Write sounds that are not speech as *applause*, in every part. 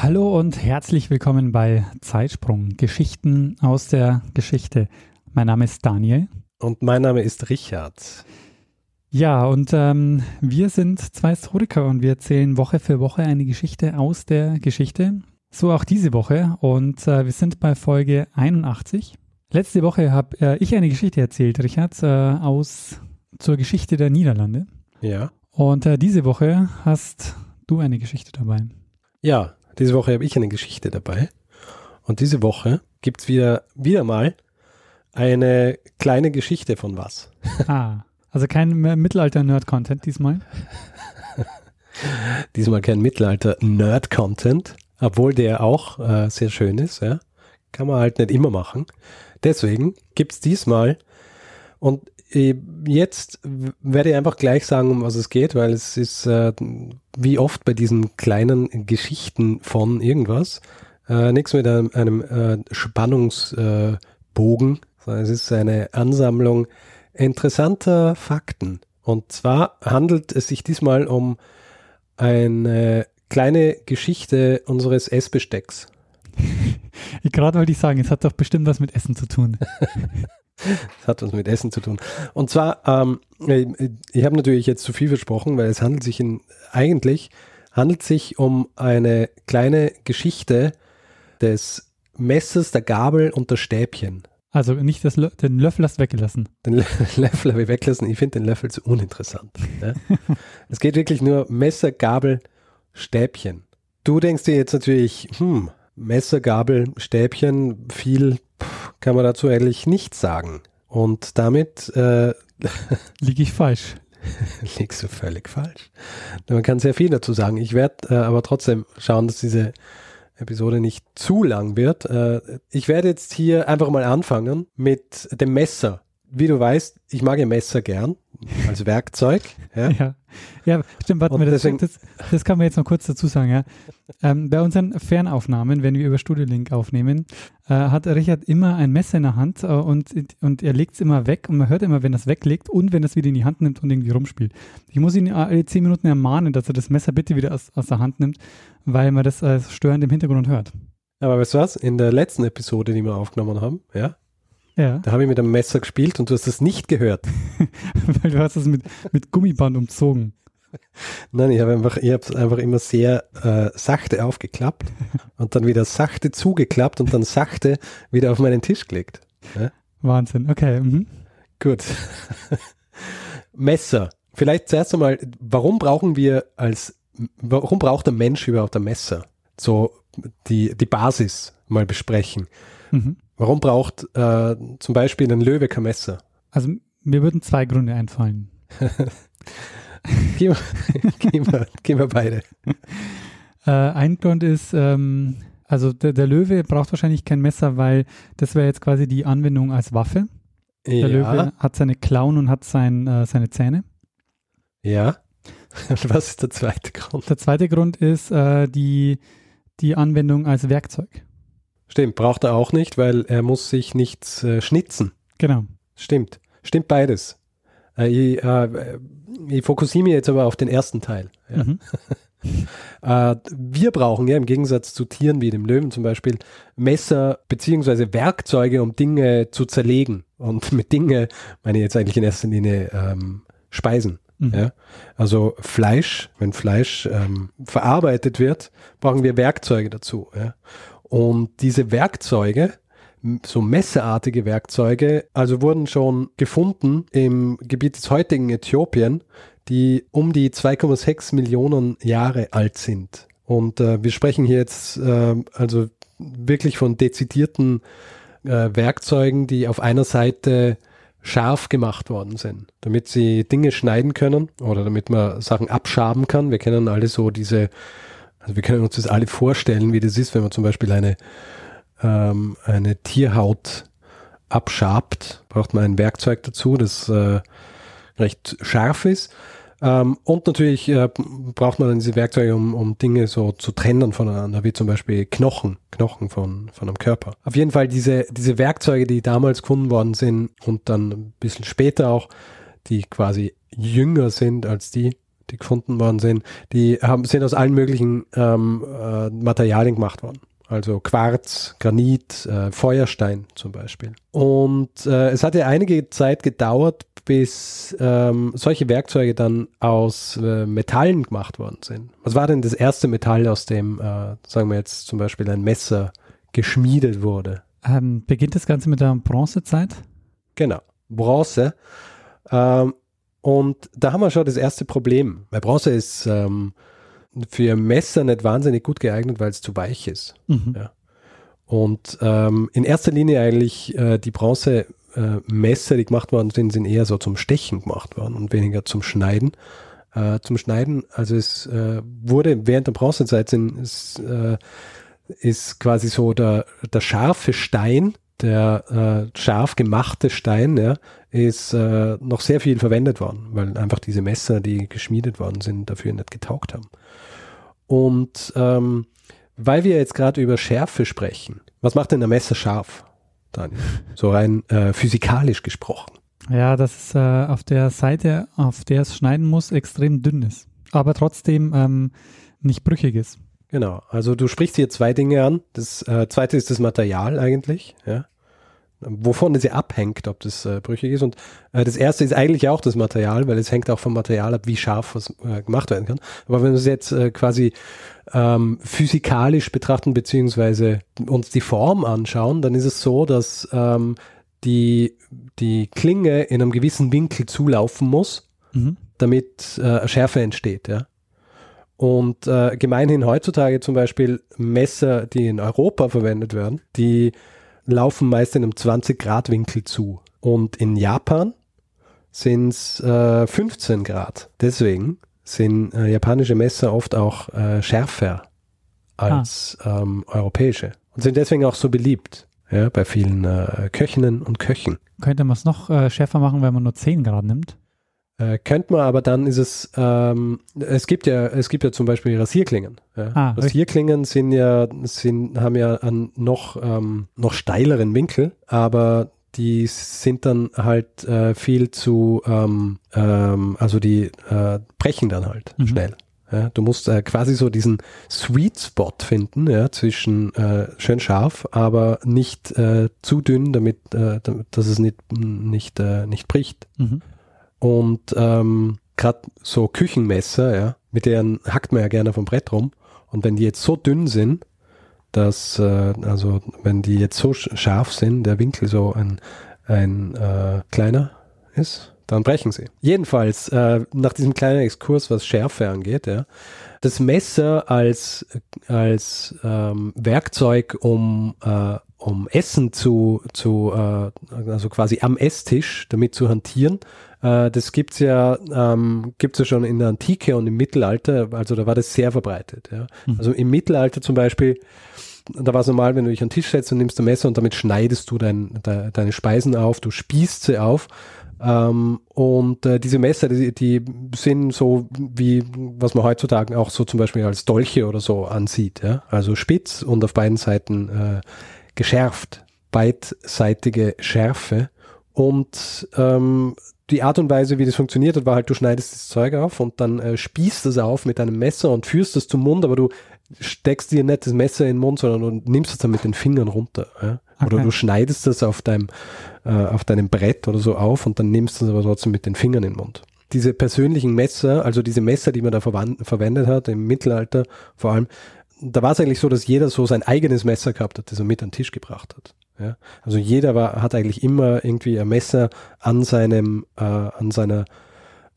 Hallo und herzlich willkommen bei Zeitsprung, Geschichten aus der Geschichte. Mein Name ist Daniel. Und mein Name ist Richard. Ja, und ähm, wir sind zwei Historiker und wir erzählen Woche für Woche eine Geschichte aus der Geschichte. So auch diese Woche und äh, wir sind bei Folge 81. Letzte Woche habe äh, ich eine Geschichte erzählt, Richard, äh, aus zur Geschichte der Niederlande. Ja. Und äh, diese Woche hast du eine Geschichte dabei. Ja, diese Woche habe ich eine Geschichte dabei. Und diese Woche gibt es wieder, wieder mal eine kleine Geschichte von was. Ah, also kein Mittelalter-Nerd-Content diesmal. *laughs* diesmal kein Mittelalter-Nerd-Content, obwohl der auch äh, sehr schön ist. Ja? Kann man halt nicht immer machen. Deswegen gibt es diesmal, und jetzt werde ich einfach gleich sagen, um was es geht, weil es ist äh, wie oft bei diesen kleinen Geschichten von irgendwas äh, nichts mit einem, einem äh, Spannungsbogen, sondern es ist eine Ansammlung interessanter Fakten. Und zwar handelt es sich diesmal um eine kleine Geschichte unseres Essbestecks. *laughs* Gerade wollte ich sagen, es hat doch bestimmt was mit Essen zu tun. *laughs* Das *laughs* hat was mit Essen zu tun. Und zwar, ähm, ich habe natürlich jetzt zu viel versprochen, weil es handelt sich in, eigentlich handelt sich um eine kleine Geschichte des Messers, der Gabel und der Stäbchen. Also nicht das, den Löffel hast weggelassen. Den *laughs* Löffel habe ich weggelassen. Ich finde den Löffel zu uninteressant. Ja? *laughs* es geht wirklich nur Messer, Gabel, Stäbchen. Du denkst dir jetzt natürlich, hm, Messer, Gabel, Stäbchen, viel kann man dazu eigentlich nichts sagen. Und damit äh, *laughs* liege ich falsch. *laughs* liegst du völlig falsch. Man kann sehr viel dazu sagen. Ich werde äh, aber trotzdem schauen, dass diese Episode nicht zu lang wird. Äh, ich werde jetzt hier einfach mal anfangen mit dem Messer. Wie du weißt, ich mag ja Messer gern als Werkzeug. Ja, *laughs* ja, ja stimmt. Warte mal, das, das, das, kann man jetzt noch kurz dazu sagen. Ja. Ähm, bei unseren Fernaufnahmen, wenn wir über Studio Link aufnehmen, äh, hat Richard immer ein Messer in der Hand äh, und, und er legt es immer weg und man hört immer, wenn er es weglegt und wenn er es wieder in die Hand nimmt und irgendwie rumspielt. Ich muss ihn alle zehn Minuten ermahnen, dass er das Messer bitte wieder aus, aus der Hand nimmt, weil man das äh, störend im Hintergrund hört. Aber weißt du was? In der letzten Episode, die wir aufgenommen haben, ja, ja. Da habe ich mit einem Messer gespielt und du hast es nicht gehört. *laughs* Weil du hast es mit, mit Gummiband umzogen. Nein, ich habe einfach, ich habe es einfach immer sehr äh, sachte aufgeklappt und dann wieder sachte zugeklappt und dann sachte wieder auf meinen Tisch gelegt. Ja? Wahnsinn, okay. Mhm. Gut. *laughs* Messer. Vielleicht zuerst einmal, warum brauchen wir als, warum braucht der Mensch überhaupt ein Messer? So die, die Basis mal besprechen. Mhm. Warum braucht äh, zum Beispiel ein Löwe kein Messer? Also mir würden zwei Gründe einfallen. *laughs* gehen, wir, gehen, wir, gehen wir beide. *laughs* Äh, ein Grund ist, ähm, also der, der, Löwe braucht wahrscheinlich kein Messer, weil das wäre jetzt quasi die Anwendung als Waffe. Der ja. Löwe hat seine Klauen und hat sein, äh, seine Zähne. Ja. *laughs* Und was ist der zweite Grund? Der zweite Grund ist äh, die, die Anwendung als Werkzeug. Stimmt, braucht er auch nicht, weil er muss sich nichts äh, schnitzen. Genau. Stimmt. Stimmt beides. Äh, ich, äh, ich fokussiere mich jetzt aber auf den ersten Teil. Ja. Mhm. *laughs* äh, wir brauchen ja im Gegensatz zu Tieren wie dem Löwen zum Beispiel Messer beziehungsweise Werkzeuge, um Dinge zu zerlegen. Und *laughs* mit Dinge meine ich jetzt eigentlich in erster Linie ähm, Speisen. Mhm. Ja? Also Fleisch, wenn Fleisch ähm, verarbeitet wird, brauchen wir Werkzeuge dazu. Ja? Und diese Werkzeuge, so messerartige Werkzeuge, also wurden schon gefunden im Gebiet des heutigen Äthiopien, die um die 2,6 Millionen Jahre alt sind. Und äh, wir sprechen hier jetzt äh, also wirklich von dezidierten äh, Werkzeugen, die auf einer Seite scharf gemacht worden sind, damit sie Dinge schneiden können oder damit man Sachen abschaben kann. Wir kennen alle so diese Also wir können uns das alle vorstellen, wie das ist, wenn man zum Beispiel eine, ähm, eine Tierhaut abschabt, braucht man ein Werkzeug dazu, das äh, recht scharf ist. Ähm, und natürlich äh, braucht man dann diese Werkzeuge, um, um Dinge so zu trennen voneinander, wie zum Beispiel Knochen, Knochen von, von einem Körper. Auf jeden Fall diese, diese Werkzeuge, die damals gefunden worden sind und dann ein bisschen später auch, die quasi jünger sind als die, die gefunden worden sind, die haben, sind aus allen möglichen ähm, äh, Materialien gemacht worden. Also Quarz, Granit, äh, Feuerstein zum Beispiel. Und äh, es hat ja einige Zeit gedauert, bis ähm, solche Werkzeuge dann aus äh, Metallen gemacht worden sind. Was war denn das erste Metall, aus dem, äh, sagen wir jetzt zum Beispiel ein Messer geschmiedet wurde? Ähm, beginnt das Ganze mit der Bronzezeit? Genau, Bronze. Ähm, und da haben wir schon das erste Problem, weil Bronze ist ähm, für Messer nicht wahnsinnig gut geeignet, weil es zu weich ist. Mhm. Ja. Und ähm, in erster Linie eigentlich äh, die Bronzemesser, äh, die gemacht worden sind, sind eher so zum Stechen gemacht worden und weniger zum Schneiden. Äh, zum Schneiden, also es äh, wurde während der Bronzezeit sind, ist, äh, ist quasi so der, der scharfe Stein, der äh, scharf gemachte Stein, ja, ist äh, noch sehr viel verwendet worden, weil einfach diese Messer, die geschmiedet worden sind, dafür nicht getaugt haben. Und ähm, weil wir jetzt gerade über Schärfe sprechen, was macht denn ein Messer scharf, Daniel? So rein äh, physikalisch gesprochen. Ja, das ist äh, auf der Seite, auf der es schneiden muss, extrem dünn ist, aber trotzdem ähm, nicht brüchig ist. Genau, also du sprichst hier zwei Dinge an. Das äh, zweite ist das Material eigentlich, ja wovon es ja abhängt, ob das äh, brüchig ist. Und äh, das erste ist eigentlich auch das Material, weil es hängt auch vom Material ab, wie scharf was äh, gemacht werden kann. Aber wenn wir es jetzt äh, quasi ähm, physikalisch betrachten, beziehungsweise uns die Form anschauen, dann ist es so, dass ähm, die, die Klinge in einem gewissen Winkel zulaufen muss, mhm. damit äh, Schärfe entsteht. Ja? Und äh, gemeinhin heutzutage zum Beispiel Messer, die in Europa verwendet werden, die laufen meist in einem 20-Grad-Winkel zu. Und in Japan sind es äh, 15 Grad. Deswegen sind äh, japanische Messer oft auch äh, schärfer als ah. ähm, europäische und sind deswegen auch so beliebt ja, bei vielen äh, Köchinnen und Köchen. Könnte man es noch äh, schärfer machen, wenn man nur 10 Grad nimmt? Äh, könnte man, aber dann ist es, ähm, es gibt ja, es gibt ja zum Beispiel Rasierklingen. Ja. Ah, Rasierklingen richtig. sind ja, sind, haben ja einen noch, ähm, noch steileren Winkel, aber die sind dann halt äh, viel zu, ähm, ähm, also die äh, brechen dann halt mhm. schnell. Ja, du musst äh, quasi so diesen Sweet Spot finden, ja, zwischen äh, schön scharf, aber nicht äh, zu dünn, damit, äh, damit dass es nicht, nicht, äh, nicht bricht. Mhm. Und ähm, gerade so Küchenmesser, ja, mit denen hackt man ja gerne vom Brett rum. Und wenn die jetzt so dünn sind, dass, äh, also wenn die jetzt so scharf sind, der Winkel so ein, ein äh, kleiner ist, dann brechen sie. Jedenfalls, äh, nach diesem kleinen Exkurs, was Schärfe angeht, ja, das Messer als, als ähm, Werkzeug, um, äh, um Essen zu, zu äh, also quasi am Esstisch damit zu hantieren, äh, das gibt's ja, ähm, gibt's ja schon in der Antike und im Mittelalter, also da war das sehr verbreitet. Ja. Mhm. Also im Mittelalter zum Beispiel, da war es normal, wenn du dich an den Tisch setzt und nimmst ein Messer und damit schneidest du dein, de, deine Speisen auf, du spießt sie auf. Ähm, und äh, diese Messer, die, die, sind so wie, was man heutzutage auch so zum Beispiel als Dolche oder so ansieht. Ja? Also spitz und auf beiden Seiten äh, geschärft, beidseitige Schärfe. Und ähm, die Art und Weise, wie das funktioniert hat, war halt, du schneidest das Zeug auf und dann äh, spießt es auf mit einem Messer und führst es zum Mund, aber du steckst dir nicht das Messer in den Mund, sondern du nimmst es dann mit den Fingern runter. Ja? Okay. Oder du schneidest es auf deinem, äh, auf deinem Brett oder so auf und dann nimmst du es aber trotzdem mit den Fingern in den Mund. Diese persönlichen Messer, also diese Messer, die man da verwendet hat, im Mittelalter vor allem, da war es eigentlich so, dass jeder so sein eigenes Messer gehabt hat, das er mit an den Tisch gebracht hat. Ja? Also jeder war, hat eigentlich immer irgendwie ein Messer an seinem, äh, an seiner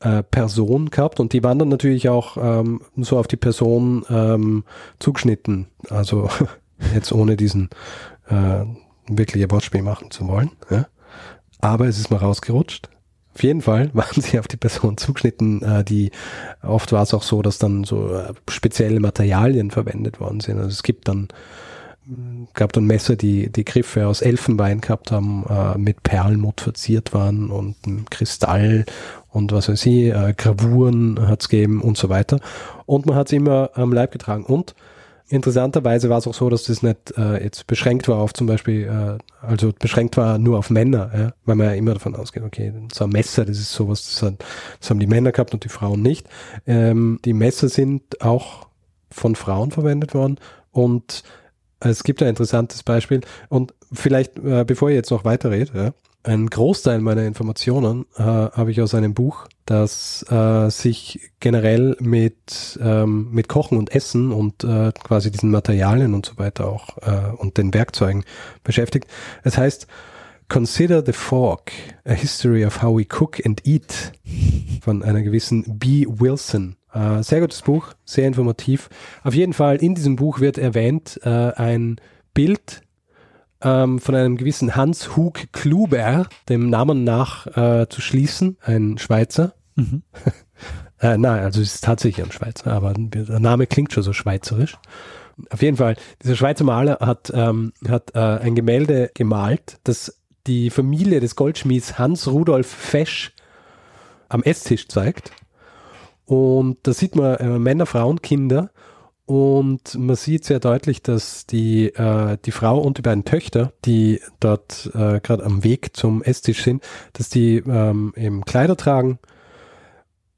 äh, Person gehabt und die waren dann natürlich auch ähm, so auf die Person ähm, zugeschnitten. Also *laughs* jetzt ohne diesen äh, wirkliche Wortspiel machen zu wollen. Ja? Aber es ist mal rausgerutscht. Auf jeden Fall *laughs* waren sie auf die Person zugeschnitten. Äh, die oft war es auch so, dass dann so äh, spezielle Materialien verwendet worden sind. Also es gibt dann gab dann Messer, die die Griffe aus Elfenbein gehabt haben, äh, mit Perlmutt verziert waren und Kristall und was weiß ich, äh, Gravuren hat es gegeben und so weiter. Und man hat es immer am Leib getragen. Und interessanterweise war es auch so, dass das nicht äh, jetzt beschränkt war auf zum Beispiel, äh, also beschränkt war nur auf Männer, ja, weil man ja immer davon ausgeht, okay, so ein Messer, das ist sowas, das, hat, das haben die Männer gehabt und die Frauen nicht. Ähm, die Messer sind auch von Frauen verwendet worden und es gibt ein interessantes Beispiel und vielleicht, äh, bevor ich jetzt noch weiterrede, ja, ein Großteil meiner Informationen äh, habe ich aus einem Buch, das äh, sich generell mit, ähm, mit Kochen und Essen und äh, quasi diesen Materialien und so weiter auch äh, und den Werkzeugen beschäftigt. Es heißt Consider the Fork, A History of How We Cook and Eat von einer gewissen B. Wilson. Äh, sehr gutes Buch, sehr informativ. Auf jeden Fall in diesem Buch wird erwähnt äh, ein Bild ähm, von einem gewissen Hans Hug Kluber, dem Namen nach äh, zu schließen, ein Schweizer. Mhm. *laughs* äh, nein, also es ist tatsächlich ein Schweizer, aber der Name klingt schon so schweizerisch. Auf jeden Fall, dieser Schweizer Maler hat, ähm, hat äh, ein Gemälde gemalt, das die Familie des Goldschmieds Hans Rudolf Fesch am Esstisch zeigt. Und da sieht man äh, Männer, Frauen, Kinder und man sieht sehr deutlich, dass die, äh, die Frau und die beiden Töchter, die dort äh, gerade am Weg zum Esstisch sind, dass die ähm, eben Kleider tragen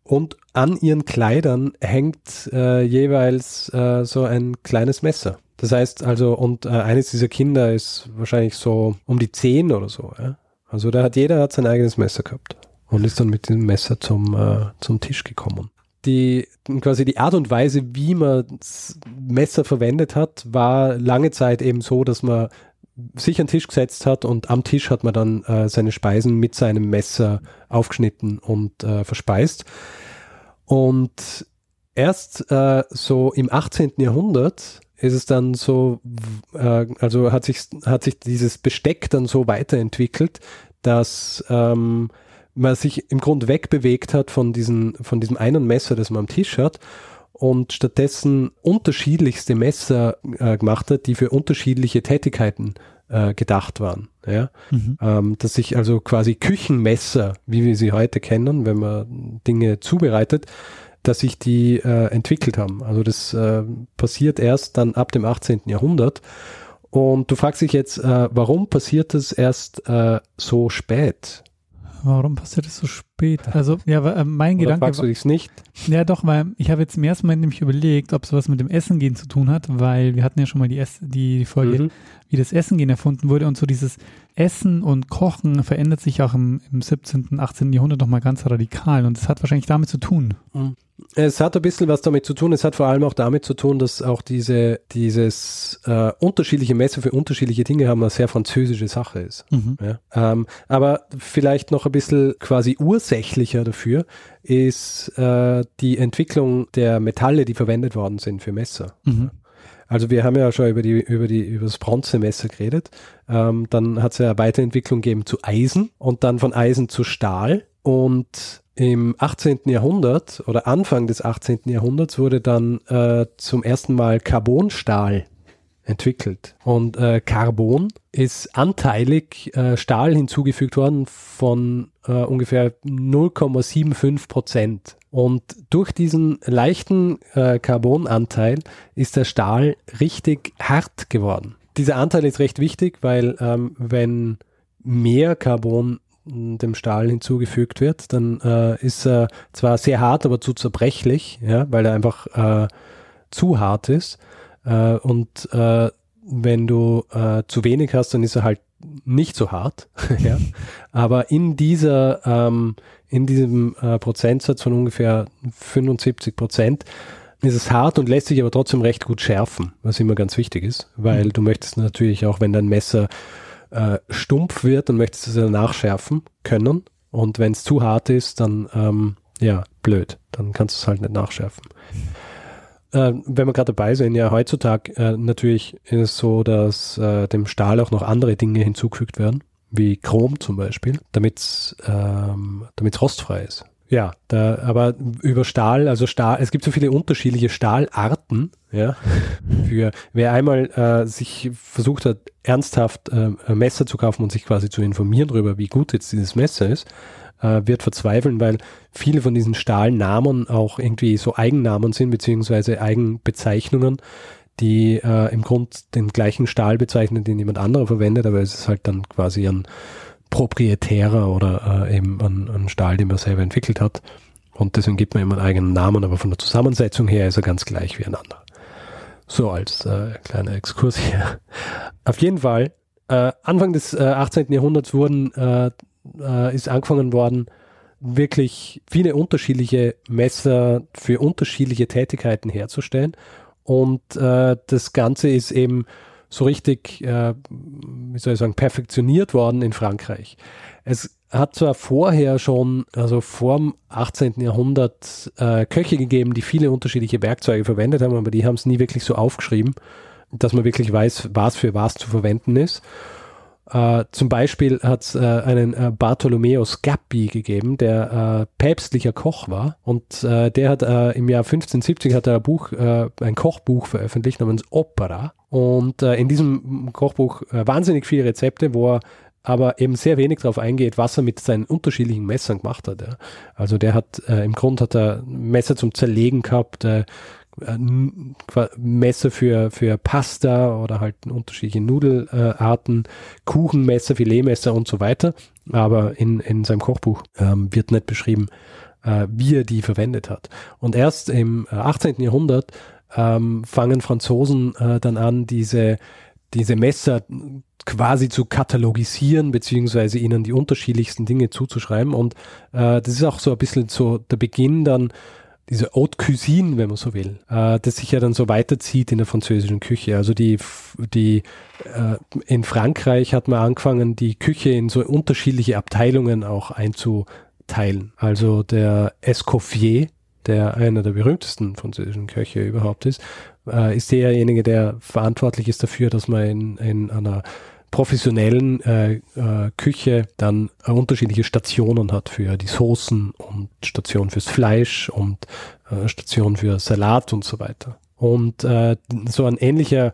und an ihren Kleidern hängt äh, jeweils äh, so ein kleines Messer. Das heißt also, und äh, eines dieser Kinder ist wahrscheinlich so um die zehn oder so. Ja? Also da hat jeder hat sein eigenes Messer gehabt und ist dann mit dem Messer zum, äh, zum Tisch gekommen die quasi die Art und Weise, wie man Messer verwendet hat, war lange Zeit eben so, dass man sich an den Tisch gesetzt hat und am Tisch hat man dann äh, seine Speisen mit seinem Messer aufgeschnitten und äh, verspeist. Und erst äh, so im 18. Jahrhundert ist es dann so, äh, also hat sich, hat sich dieses Besteck dann so weiterentwickelt, dass ähm, man sich im Grunde wegbewegt hat von, diesen, von diesem einen Messer, das man am Tisch hat und stattdessen unterschiedlichste Messer äh, gemacht hat, die für unterschiedliche Tätigkeiten äh, gedacht waren. Ja? Mhm. Ähm, dass sich also quasi Küchenmesser, wie wir sie heute kennen, wenn man Dinge zubereitet, dass sich die äh, entwickelt haben. Also das äh, passiert erst dann ab dem 18. Jahrhundert. Und du fragst dich jetzt, äh, warum passiert das erst äh, so spät? Warum passiert es so spät? Also, ja, äh, mein Oder Gedanke. Fragst du dich nicht? Ja, doch, weil ich habe jetzt im ersten Moment nämlich überlegt, ob es was mit dem Essen gehen zu tun hat, weil wir hatten ja schon mal die, Ess die Folge, mhm. wie das Essen gehen erfunden wurde und so dieses Essen und Kochen verändert sich auch im, im 17., 18. Jahrhundert nochmal ganz radikal und es hat wahrscheinlich damit zu tun. Mhm. Es hat ein bisschen was damit zu tun. Es hat vor allem auch damit zu tun, dass auch diese, dieses äh, unterschiedliche Messer für unterschiedliche Dinge haben eine sehr französische Sache ist. Mhm. Ja? Ähm, aber vielleicht noch ein bisschen quasi ursächlicher dafür ist äh, die Entwicklung der Metalle, die verwendet worden sind für Messer. Mhm. Also wir haben ja schon über die über die über das Bronzemesser geredet. Ähm, dann hat es ja eine Weiterentwicklung gegeben zu Eisen und dann von Eisen zu Stahl und im 18. Jahrhundert oder Anfang des 18. Jahrhunderts wurde dann äh, zum ersten Mal Carbonstahl entwickelt. Und äh, Carbon ist anteilig äh, Stahl hinzugefügt worden von äh, ungefähr 0,75 Prozent. Und durch diesen leichten äh, Carbonanteil ist der Stahl richtig hart geworden. Dieser Anteil ist recht wichtig, weil ähm, wenn mehr Carbon dem Stahl hinzugefügt wird, dann äh, ist er zwar sehr hart, aber zu zerbrechlich, ja, weil er einfach äh, zu hart ist. Äh, und äh, wenn du äh, zu wenig hast, dann ist er halt nicht so hart. *laughs* ja. Aber in dieser, ähm, in diesem äh, Prozentsatz von ungefähr 75 Prozent ist es hart und lässt sich aber trotzdem recht gut schärfen, was immer ganz wichtig ist, weil mhm. du möchtest natürlich auch, wenn dein Messer äh, stumpf wird, dann möchtest du es ja nachschärfen können. Und wenn es zu hart ist, dann ähm, ja, blöd. Dann kannst du es halt nicht nachschärfen. Äh, wenn wir gerade dabei sind, ja, heutzutage äh, natürlich ist es so, dass äh, dem Stahl auch noch andere Dinge hinzugefügt werden, wie Chrom zum Beispiel, damit es ähm, rostfrei ist. Ja, da, aber über Stahl, also Stahl, es gibt so viele unterschiedliche Stahlarten, ja. *laughs* Für wer einmal äh, sich versucht hat, ernsthaft äh, ein Messer zu kaufen und sich quasi zu informieren darüber, wie gut jetzt dieses Messer ist, äh, wird verzweifeln, weil viele von diesen Stahlnamen auch irgendwie so Eigennamen sind, beziehungsweise Eigenbezeichnungen, die äh, im Grund den gleichen Stahl bezeichnen, den jemand anderer verwendet, aber es ist halt dann quasi ein proprietärer oder äh, eben ein, ein Stahl, den man selber entwickelt hat. Und deswegen gibt man immer einen eigenen Namen, aber von der Zusammensetzung her ist er ganz gleich wie ein anderer. So als äh, kleiner Exkurs hier. Auf jeden Fall, äh, Anfang des äh, 18. Jahrhunderts wurden, äh, äh, ist angefangen worden, wirklich viele unterschiedliche Messer für unterschiedliche Tätigkeiten herzustellen. Und äh, das Ganze ist eben so richtig, äh, wie soll ich sagen, perfektioniert worden in Frankreich. Es hat zwar vorher schon, also vor dem 18. Jahrhundert, äh, Köche gegeben, die viele unterschiedliche Werkzeuge verwendet haben, aber die haben es nie wirklich so aufgeschrieben, dass man wirklich weiß, was für was zu verwenden ist. Äh, zum Beispiel hat es äh, einen äh, Bartolomeo Scappi gegeben, der äh, päpstlicher Koch war und äh, der hat äh, im Jahr 1570 hat er ein Buch, ein Kochbuch veröffentlicht namens Opera und in diesem Kochbuch wahnsinnig viele Rezepte, wo er aber eben sehr wenig darauf eingeht, was er mit seinen unterschiedlichen Messern gemacht hat. Ja. Also der hat im Grund hat er Messer zum Zerlegen gehabt, äh, Messer für, für Pasta oder halt unterschiedliche Nudelarten, Kuchenmesser, Filetmesser und so weiter. Aber in, in seinem Kochbuch ähm, wird nicht beschrieben, äh, wie er die verwendet hat. Und erst im 18. Äh, Jahrhundert ähm, fangen Franzosen äh, dann an, diese, diese Messer quasi zu katalogisieren, beziehungsweise ihnen die unterschiedlichsten Dinge zuzuschreiben. Und äh, das ist auch so ein bisschen so der Beginn dann diese Haute Cuisine, wenn man so will, äh, das sich ja dann so weiterzieht in der französischen Küche. Also die, die äh, in Frankreich hat man angefangen, die Küche in so unterschiedliche Abteilungen auch einzuteilen. Also der Escoffier, der einer der berühmtesten französischen Köche überhaupt ist, äh, ist derjenige, der verantwortlich ist dafür, dass man in, in einer professionellen äh, äh, Küche dann äh, unterschiedliche Stationen hat für die Soßen und Station fürs Fleisch und äh, Station für Salat und so weiter. Und äh, so ein ähnlicher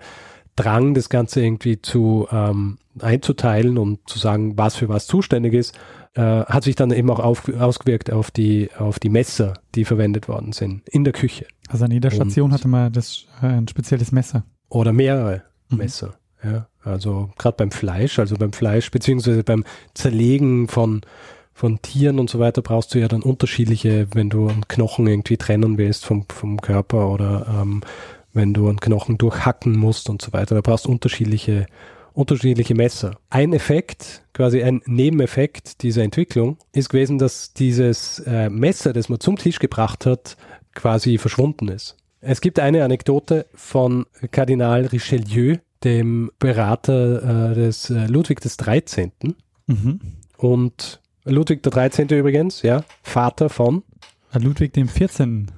Drang, das Ganze irgendwie zu ähm, einzuteilen und zu sagen, was für was zuständig ist, äh, hat sich dann eben auch auf, ausgewirkt auf die, auf die Messer, die verwendet worden sind in der Küche. Also an jeder Station und, hatte man das, äh, ein spezielles Messer. Oder mehrere mhm. Messer. Ja, also gerade beim Fleisch, also beim Fleisch, beziehungsweise beim Zerlegen von, von Tieren und so weiter, brauchst du ja dann unterschiedliche, wenn du einen Knochen irgendwie trennen willst vom, vom Körper oder ähm, wenn du einen Knochen durchhacken musst und so weiter. Da brauchst du unterschiedliche, unterschiedliche Messer. Ein Effekt, quasi ein Nebeneffekt dieser Entwicklung, ist gewesen, dass dieses äh, Messer, das man zum Tisch gebracht hat, quasi verschwunden ist. Es gibt eine Anekdote von Kardinal Richelieu, dem Berater äh, des äh, Ludwig des 13. Mhm. Und Ludwig der 13. übrigens, ja, Vater von äh, Ludwig dem 14.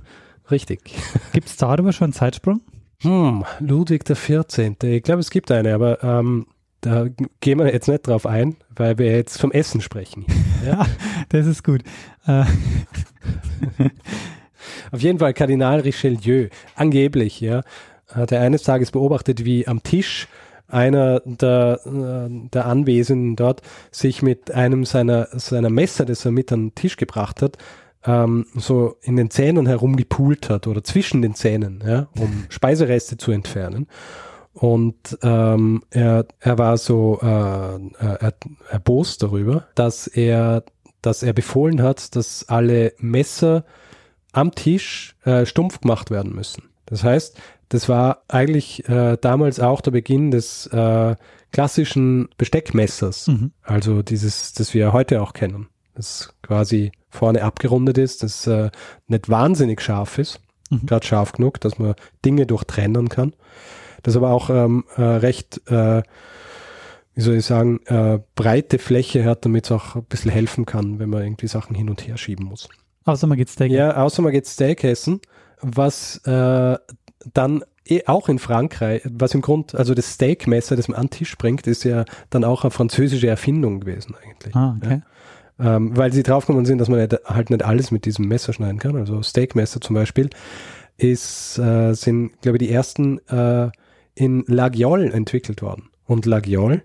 Richtig. *laughs* Gibt es darüber schon einen Zeitsprung? Hm, Ludwig der 14. Ich glaube, es gibt eine, aber ähm, da gehen wir jetzt nicht drauf ein, weil wir jetzt vom Essen sprechen. *laughs* Ja, das ist gut. Äh. *laughs* Auf jeden Fall Kardinal Richelieu, angeblich, ja, hat er eines Tages beobachtet, wie am Tisch einer der, äh, der Anwesenden dort sich mit einem seiner, seiner Messer, das er mit an den Tisch gebracht hat, ähm, so in den Zähnen herumgepult hat oder zwischen den Zähnen, ja, um *laughs* Speisereste zu entfernen. Und ähm, er, er war so äh, er, erbost darüber, dass er, dass er befohlen hat, dass alle Messer am Tisch äh, stumpf gemacht werden müssen. Das heißt, das war eigentlich äh, damals auch der Beginn des äh, klassischen Besteckmessers. Mhm. Also dieses, das wir heute auch kennen. Das quasi vorne abgerundet ist, das äh, nicht wahnsinnig scharf ist, mhm. gerade scharf genug, dass man Dinge durchtrennen kann. Das aber auch ähm, äh, recht, äh, wie soll ich sagen, äh, breite Fläche hat, damit es auch ein bisschen helfen kann, wenn man irgendwie Sachen hin und her schieben muss. Außer man geht Steak. Ja, außer man geht Steak essen, was äh, dann eh auch in Frankreich, was im Grund, also das Steakmesser, das man an den Tisch bringt, ist ja dann auch eine französische Erfindung gewesen eigentlich. Ah, okay. Ja? Ähm, weil sie draufgekommen sind, dass man nicht, halt nicht alles mit diesem Messer schneiden kann. Also Steakmesser zum Beispiel ist, äh, sind, glaube ich, die ersten äh, in Lagiol entwickelt worden. Und Lagiol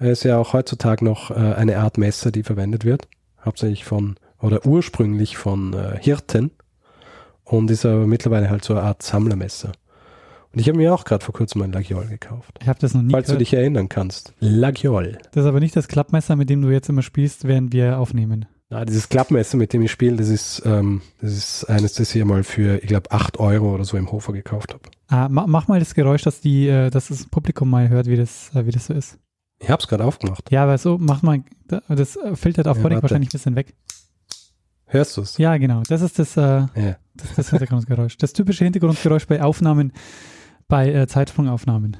ist ja auch heutzutage noch äh, eine Art Messer, die verwendet wird. Hauptsächlich von, oder ursprünglich von äh, Hirten. Und ist aber mittlerweile halt so eine Art Sammlermesser. Und ich habe mir auch gerade vor kurzem ein Lagiol gekauft. Ich habe das noch nie Falls gehört. du dich erinnern kannst. Lagiol. Das ist aber nicht das Klappmesser, mit dem du jetzt immer spielst, während wir aufnehmen. Ja, dieses Klappmesser, mit dem ich spiele, das ist, ähm, das ist eines, das ich mal für, ich glaube, 8 Euro oder so im Hofer gekauft habe. Ah, mach, mach, mal das Geräusch, dass, die, äh, dass das Publikum mal hört, wie das, äh, wie das so ist. Ich habe es gerade aufgemacht. Ja, aber so, mach mal, das filtert auf ja, wahrscheinlich ein bisschen weg. Hörst du es? Ja, genau. Das ist das, äh, ja. Das, das Hintergrundgeräusch. Das typische Hintergrundgeräusch bei Aufnahmen, bei äh, Zeitsprungaufnahmen.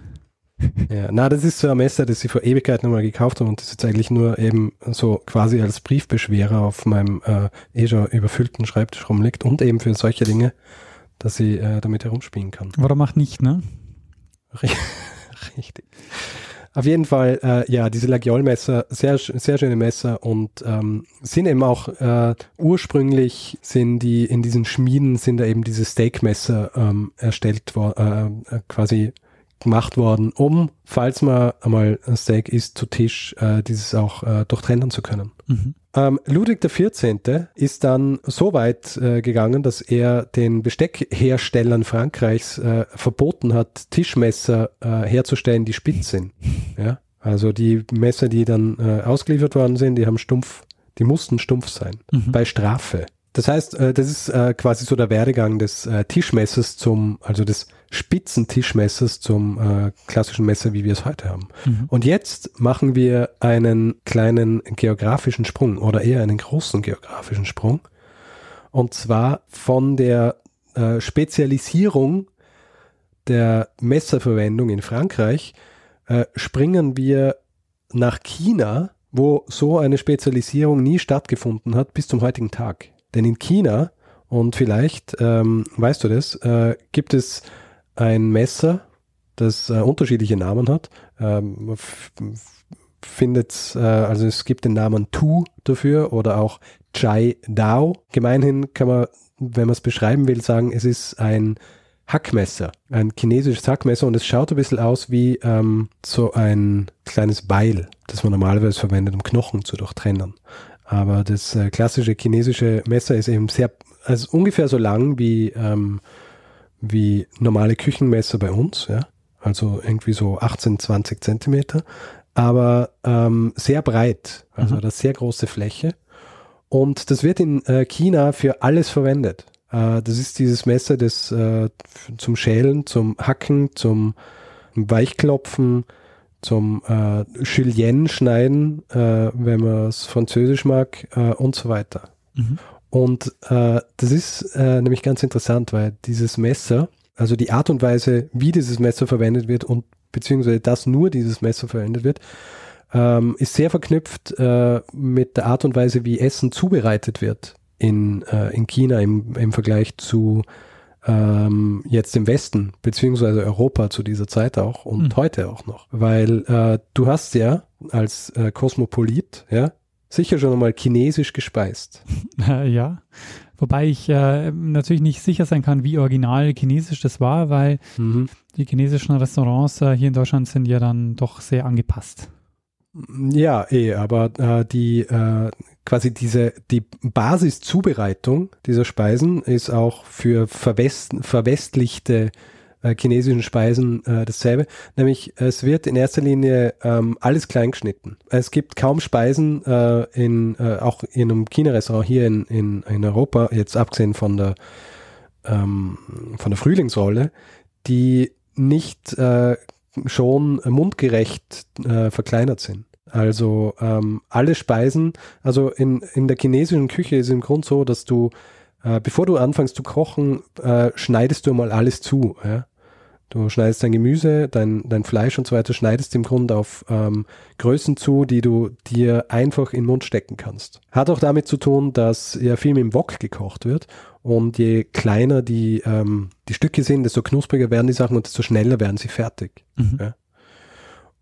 Ja, na, das ist so ein Messer, das ich vor Ewigkeit nochmal gekauft habe und das jetzt eigentlich nur eben so quasi als Briefbeschwerer auf meinem äh, eh schon überfüllten Schreibtisch rumliegt und eben für solche Dinge, dass ich äh, damit herumspielen kann. Warum macht nicht, ne? *laughs* Richtig. Auf jeden Fall, äh, ja, diese Lagiol-Messer, sehr, sehr schöne Messer und ähm, sind eben auch äh, ursprünglich sind die in diesen Schmieden sind da eben diese Steakmesser ähm, erstellt worden, äh, äh, quasi gemacht worden, um, falls man einmal ein Steak isst, zu Tisch, äh, dieses auch äh, durchtrennen zu können. Mhm. Ähm, Ludwig XIV. ist dann so weit äh, gegangen, dass er den Besteckherstellern Frankreichs äh, verboten hat, Tischmesser äh, herzustellen, die spitz sind. *laughs* Ja? Also die Messer, die dann äh, ausgeliefert worden sind, die haben stumpf, die mussten stumpf sein. Mhm. Bei Strafe. Das heißt, äh, das ist äh, quasi so der Werdegang des Tischmessers zum, also des Spitzentischmessers zum äh, klassischen Messer, wie wir es heute haben. Mhm. Und jetzt machen wir einen kleinen geografischen Sprung oder eher einen großen geografischen Sprung. Und zwar von der äh, Spezialisierung der Messerverwendung in Frankreich äh, springen wir nach China, wo so eine Spezialisierung nie stattgefunden hat bis zum heutigen Tag. Denn in China, und vielleicht ähm, weißt du das, äh, gibt es ein Messer, das äh, unterschiedliche Namen hat. Ähm, findet, äh, also es gibt den Namen Tu dafür oder auch Chai Dao. Gemeinhin kann man, wenn man es beschreiben will, sagen, es ist ein Hackmesser, ein chinesisches Hackmesser und es schaut ein bisschen aus wie ähm, so ein kleines Beil, das man normalerweise verwendet, um Knochen zu durchtrennen. Aber das äh, klassische chinesische Messer ist eben sehr, also ungefähr so lang wie ähm, wie normale Küchenmesser bei uns, ja. Also irgendwie so 18, 20 Zentimeter, aber ähm, sehr breit, also mhm. eine sehr große Fläche. Und das wird in äh, China für alles verwendet. Äh, das ist dieses Messer, das äh, zum Schälen, zum Hacken, zum Weichklopfen, zum äh, Julienne schneiden, äh, wenn man es französisch mag äh, und so weiter. Mhm. Und äh, das ist äh, nämlich ganz interessant, weil dieses Messer, also die Art und Weise, wie dieses Messer verwendet wird und beziehungsweise dass nur dieses Messer verwendet wird, ähm, ist sehr verknüpft äh, mit der Art und Weise, wie Essen zubereitet wird in, äh, in China im, im Vergleich zu ähm, jetzt im Westen, beziehungsweise Europa zu dieser Zeit auch und mhm. heute auch noch. Weil äh, du hast ja als äh, Kosmopolit, ja, sicher schon einmal chinesisch gespeist. *laughs* ja, wobei ich äh, natürlich nicht sicher sein kann, wie original chinesisch das war, weil mhm. die chinesischen Restaurants äh, hier in Deutschland sind ja dann doch sehr angepasst. Ja, eh, aber äh, die äh, quasi diese die Basiszubereitung dieser Speisen ist auch für verwest, verwestlichte äh, chinesischen Speisen äh, dasselbe. Nämlich es wird in erster Linie ähm, alles klein geschnitten. Es gibt kaum Speisen äh, in äh, auch in einem China-Restaurant hier in, in, in Europa, jetzt abgesehen von der ähm, von der Frühlingsrolle, die nicht äh, schon mundgerecht äh, verkleinert sind. Also ähm, alle Speisen, also in, in der chinesischen Küche ist im Grund so, dass du, äh, bevor du anfängst zu kochen, äh, schneidest du mal alles zu. Ja? Du schneidest dein Gemüse, dein, dein Fleisch und so weiter, schneidest im Grunde auf ähm, Größen zu, die du dir einfach in den Mund stecken kannst. Hat auch damit zu tun, dass ja viel mit dem Wok gekocht wird und je kleiner die, ähm, die Stücke sind, desto knuspriger werden die Sachen und desto schneller werden sie fertig. Mhm. Ja.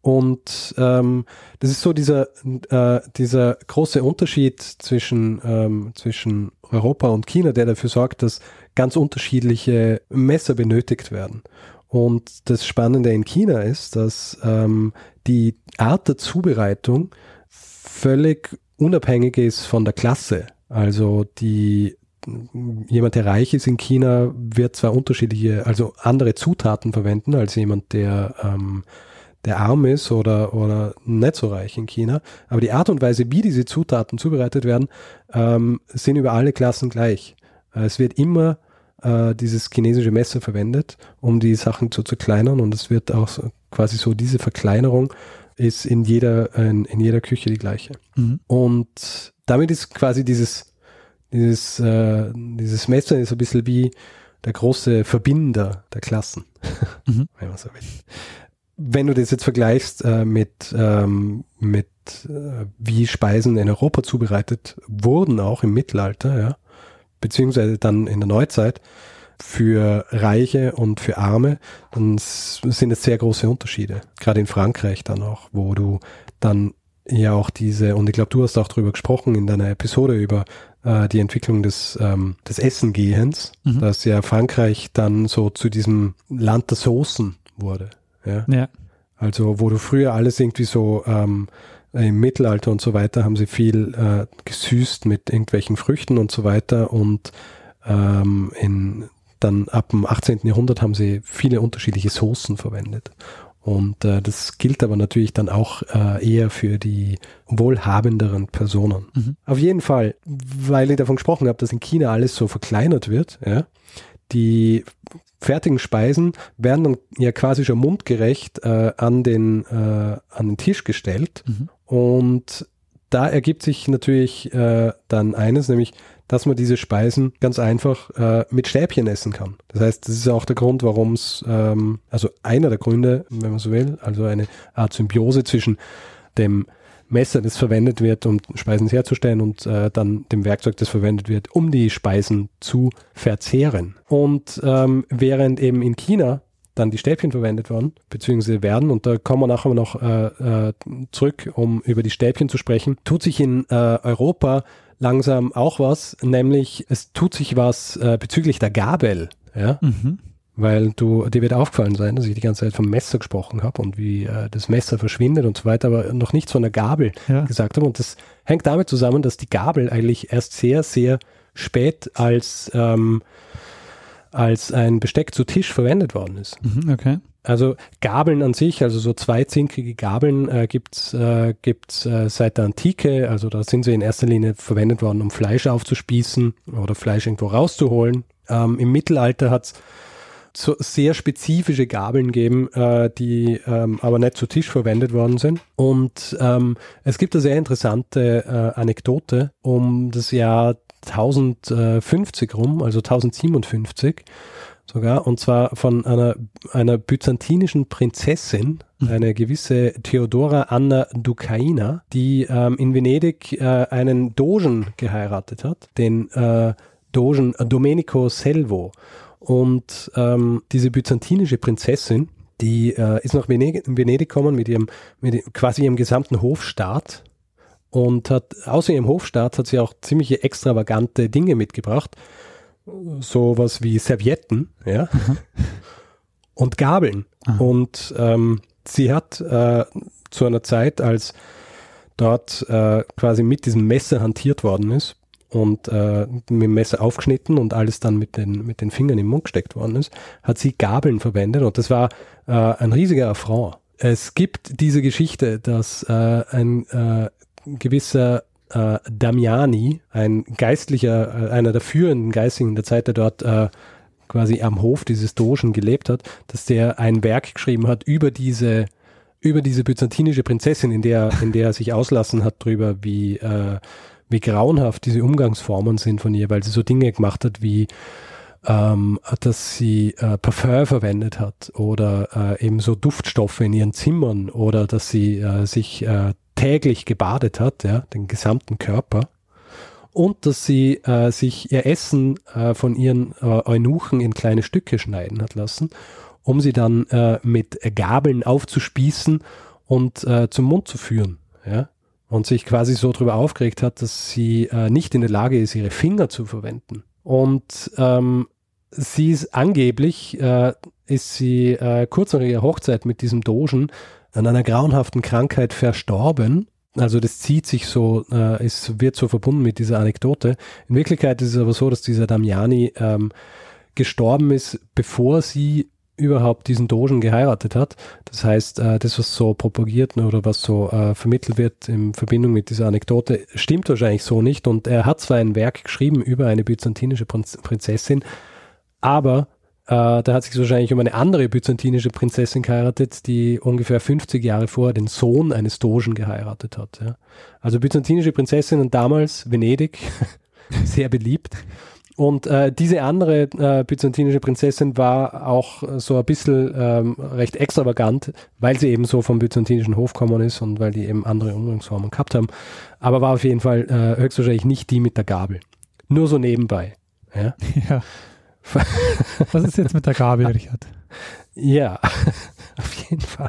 Und ähm, das ist so dieser, äh, dieser große Unterschied zwischen, ähm, zwischen Europa und China, der dafür sorgt, dass ganz unterschiedliche Messer benötigt werden. Und das Spannende in China ist, dass ähm, die Art der Zubereitung völlig unabhängig ist von der Klasse. Also die jemand, der reich ist in China, wird zwar unterschiedliche, also andere Zutaten verwenden als jemand, der ähm, der arm ist oder, oder nicht so reich in China. Aber die Art und Weise, wie diese Zutaten zubereitet werden, ähm, sind über alle Klassen gleich. Es wird immer äh, dieses chinesische Messer verwendet, um die Sachen zu zerkleinern und es wird auch so, quasi so diese Verkleinerung ist in jeder, in, in jeder Küche die gleiche. Mhm. Und damit ist quasi dieses, dieses, äh, dieses Messer ist ein bisschen wie der große Verbinder der Klassen, *laughs* mhm. wenn man so will wenn du das jetzt vergleichst äh, mit, ähm, mit äh, wie Speisen in Europa zubereitet wurden, auch im Mittelalter, ja, beziehungsweise dann in der Neuzeit, für Reiche und für Arme, dann sind es sehr große Unterschiede. Gerade in Frankreich dann auch, wo du dann ja auch diese, und ich glaube, du hast auch darüber gesprochen in deiner Episode über äh, die Entwicklung des, ähm, des Essengehens, mhm. dass ja Frankreich dann so zu diesem Land der Soßen wurde. Ja. ja. Also, wo du früher alles irgendwie so ähm, im Mittelalter und so weiter haben sie viel äh, gesüßt mit irgendwelchen Früchten und so weiter und ähm, in, dann ab dem 18. Jahrhundert haben sie viele unterschiedliche Soßen verwendet. Und äh, das gilt aber natürlich dann auch äh, eher für die wohlhabenderen Personen. Mhm. Auf jeden Fall, weil ich davon gesprochen habe, dass in China alles so verkleinert wird, ja, die fertigen Speisen werden dann ja quasi schon mundgerecht äh, an, den, äh, an den Tisch gestellt. Mhm. Und da ergibt sich natürlich äh, dann eines, nämlich, dass man diese Speisen ganz einfach äh, mit Stäbchen essen kann. Das heißt, das ist auch der Grund, warum es, ähm, also einer der Gründe, wenn man so will, also eine Art Symbiose zwischen dem Messer, das verwendet wird, um Speisen herzustellen und äh, dann dem Werkzeug, das verwendet wird, um die Speisen zu verzehren. Und ähm, während eben in China dann die Stäbchen verwendet werden, beziehungsweise werden, und da kommen wir nachher noch äh, äh, zurück, um über die Stäbchen zu sprechen, tut sich in äh, Europa langsam auch was, nämlich es tut sich was äh, bezüglich der Gabel. Ja? Mhm weil du, dir wird aufgefallen sein, dass ich die ganze Zeit vom Messer gesprochen habe und wie äh, das Messer verschwindet und so weiter, aber noch nichts von der Gabel ja. gesagt habe. Und das hängt damit zusammen, dass die Gabel eigentlich erst sehr, sehr spät als, ähm, als ein Besteck zu Tisch verwendet worden ist. Mhm, okay. Also Gabeln an sich, also so zweizinkige Gabeln äh, gibt's äh, gibt's äh, seit der Antike. Also da sind sie in erster Linie verwendet worden, um Fleisch aufzuspießen oder Fleisch irgendwo rauszuholen. Ähm, Im Mittelalter hat's so sehr spezifische Gabeln geben, äh, die ähm, aber nicht zu Tisch verwendet worden sind. Und ähm, es gibt eine sehr interessante äh, Anekdote um das Jahr 1050 rum, also 1057 sogar, und zwar von einer, einer byzantinischen Prinzessin, mhm. eine gewisse Theodora Anna Ducaina, die ähm, in Venedig äh, einen Dogen geheiratet hat, den äh, Dogen Domenico Selvo. Und ähm, diese byzantinische Prinzessin, die äh, ist nach Venedig, Venedig gekommen mit ihrem, mit quasi ihrem gesamten Hofstaat und hat, außer ihrem Hofstaat hat sie auch ziemliche extravagante Dinge mitgebracht. Sowas wie Servietten, ja. Mhm. Und Gabeln. Mhm. Und ähm, sie hat äh, zu einer Zeit, als dort äh, quasi mit diesem Messer hantiert worden ist, und äh, mit dem Messer aufgeschnitten und alles dann mit den, mit den Fingern im Mund gesteckt worden ist, hat sie Gabeln verwendet und das war äh, ein riesiger Affront. Es gibt diese Geschichte, dass äh, ein äh, gewisser äh, Damiani, ein Geistlicher, äh, einer der führenden Geistigen der Zeit, der dort äh, quasi am Hof dieses Dogen gelebt hat, dass der ein Werk geschrieben hat über diese über diese byzantinische Prinzessin, in der, in der er sich auslassen hat drüber, wie äh, wie grauenhaft diese Umgangsformen sind von ihr, weil sie so Dinge gemacht hat wie ähm, dass sie äh, Parfum verwendet hat oder äh, eben so Duftstoffe in ihren Zimmern oder dass sie äh, sich äh, täglich gebadet hat, ja, den gesamten Körper. Und dass sie äh, sich ihr Essen äh, von ihren Eunuchen in kleine Stücke schneiden hat lassen, um sie dann mit Gabeln aufzuspießen und zum Mund zu führen. Ja? Und sich quasi so darüber aufgeregt hat, dass sie nicht in der Lage ist, ihre Finger zu verwenden. Und ähm, sie ist angeblich, äh, ist sie äh, kurz nach ihrer Hochzeit mit diesem Dogen an einer grauenhaften Krankheit verstorben. Also das zieht sich so, äh, es wird so verbunden mit dieser Anekdote. In Wirklichkeit ist es aber so, dass dieser Damiani ähm, gestorben ist, bevor sie überhaupt diesen Dogen geheiratet hat. Das heißt, äh, das, was so propagiert oder was so äh, vermittelt wird in Verbindung mit dieser Anekdote, stimmt wahrscheinlich so nicht. Und er hat zwar ein Werk geschrieben über eine byzantinische Prinzessin, aber äh, da hat sich wahrscheinlich um eine andere byzantinische Prinzessin geheiratet, die ungefähr 50 Jahre vorher den Sohn eines Dogen geheiratet hat. Ja. Also byzantinische Prinzessinnen damals, Venedig, *laughs* sehr beliebt. Und äh, diese andere äh, byzantinische Prinzessin war auch so ein bisschen ähm, recht extravagant, weil sie eben so vom byzantinischen Hof gekommen ist und weil die eben andere Umgangsformen gehabt haben. Aber war auf jeden Fall äh, höchstwahrscheinlich nicht die mit der Gabel. Nur so nebenbei. Ja. *laughs* ja. *laughs* Was ist jetzt mit der Gabel, Richard? Ja, *laughs* auf jeden Fall.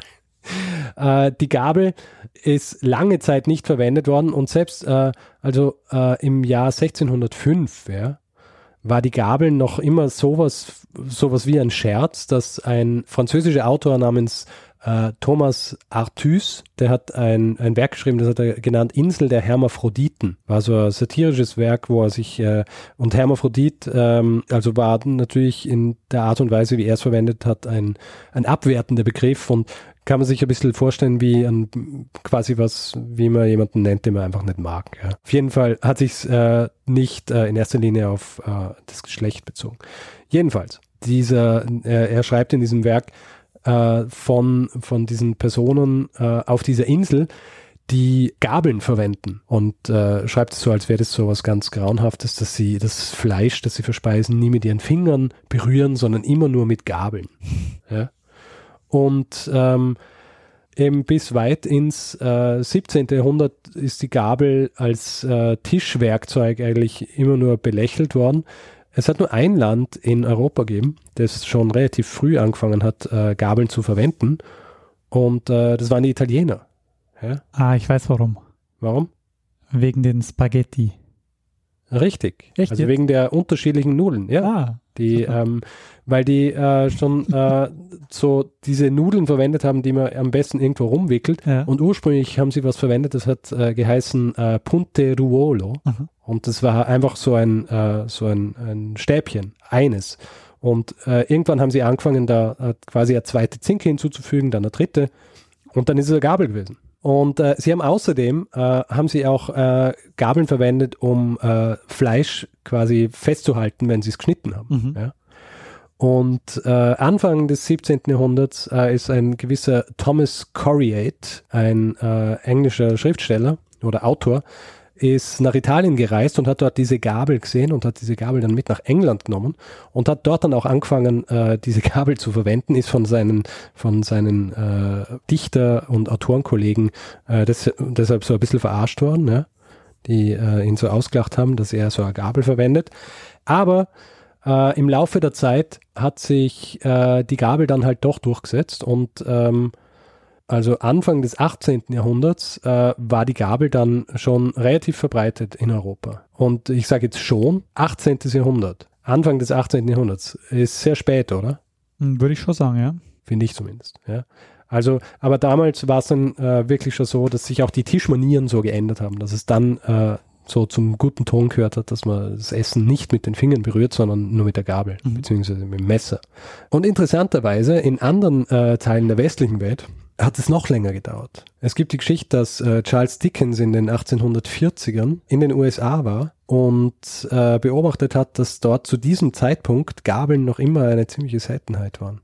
Äh, die Gabel ist lange Zeit nicht verwendet worden und selbst äh, also äh, im Jahr 1605 ja, war die Gabel noch immer sowas, sowas wie ein Scherz, dass ein französischer Autor namens äh, Thomas Artus, der hat ein, ein Werk geschrieben, das hat er genannt Insel der Hermaphroditen. War so ein satirisches Werk, wo er sich, äh, und Hermaphrodit, ähm, also war natürlich in der Art und Weise, wie er es verwendet hat, ein, ein abwertender Begriff und kann man sich ein bisschen vorstellen, wie ein, quasi was, wie man jemanden nennt, den man einfach nicht mag. Ja. Auf jeden Fall hat sich äh, nicht äh, in erster Linie auf äh, das Geschlecht bezogen. Jedenfalls, dieser, er schreibt in diesem Werk, äh, von, von diesen Personen äh, auf dieser Insel, die Gabeln verwenden und äh, schreibt es so, als wäre das so was ganz Grauenhaftes, dass sie das Fleisch, das sie verspeisen, nie mit ihren Fingern berühren, sondern immer nur mit Gabeln. *laughs* Ja? Und ähm, eben bis weit ins äh, 17. Jahrhundert ist die Gabel als äh, Tischwerkzeug eigentlich immer nur belächelt worden. Es hat nur ein Land in Europa gegeben, das schon relativ früh angefangen hat, äh, Gabeln zu verwenden. Und äh, das waren die Italiener. Ja? Ah, ich weiß warum. Warum? Wegen den Spaghetti. Richtig. Echt also jetzt? wegen der unterschiedlichen Nudeln, ja. Ah, die, ähm, weil die äh, schon äh, *laughs* so diese Nudeln verwendet haben, die man am besten irgendwo rumwickelt. Ja. Und ursprünglich haben sie was verwendet, das hat äh, geheißen äh, Punte Ruolo. Mhm. Und das war einfach so ein, äh, so ein, ein Stäbchen, eines. Und äh, irgendwann haben sie angefangen, da äh, quasi eine zweite Zinke hinzuzufügen, dann eine dritte. Und dann ist es eine Gabel gewesen. Und äh, sie haben außerdem, äh, haben sie auch äh, Gabeln verwendet, um Fleisch quasi festzuhalten, wenn sie es geschnitten haben. Mhm. Ja. Und äh, Anfang des 17. Jahrhunderts äh, ist ein gewisser Thomas Coriate, ein äh, englischer Schriftsteller oder Autor, ist nach Italien gereist und hat dort diese Gabel gesehen und hat diese Gabel dann mit nach England genommen und hat dort dann auch angefangen, äh, diese Gabel zu verwenden, ist von seinen, von seinen äh, Dichter- und Autorenkollegen äh, des, deshalb so ein bisschen verarscht worden, ja? die äh, ihn so ausgelacht haben, dass er so eine Gabel verwendet. Aber äh, im Laufe der Zeit hat sich äh, die Gabel dann halt doch durchgesetzt und ähm, also Anfang des 18. Jahrhunderts äh, war die Gabel dann schon relativ verbreitet in Europa. Und ich sage jetzt schon 18. Jahrhundert. Anfang des 18. Jahrhunderts ist sehr spät, oder? Hm, würde ich schon sagen, ja. Finde ich zumindest, ja. Also, aber damals war es dann äh, wirklich schon so, dass sich auch die Tischmanieren so geändert haben, dass es dann äh, so zum guten Ton gehört hat, dass man das Essen nicht mit den Fingern berührt, sondern nur mit der Gabel, mhm. beziehungsweise mit dem Messer. Und interessanterweise in anderen äh, Teilen der westlichen Welt hat es noch länger gedauert. Es gibt die Geschichte, dass äh, Charles Dickens in den 1840ern in den USA war und äh, beobachtet hat, dass dort zu diesem Zeitpunkt Gabeln noch immer eine ziemliche Seltenheit waren.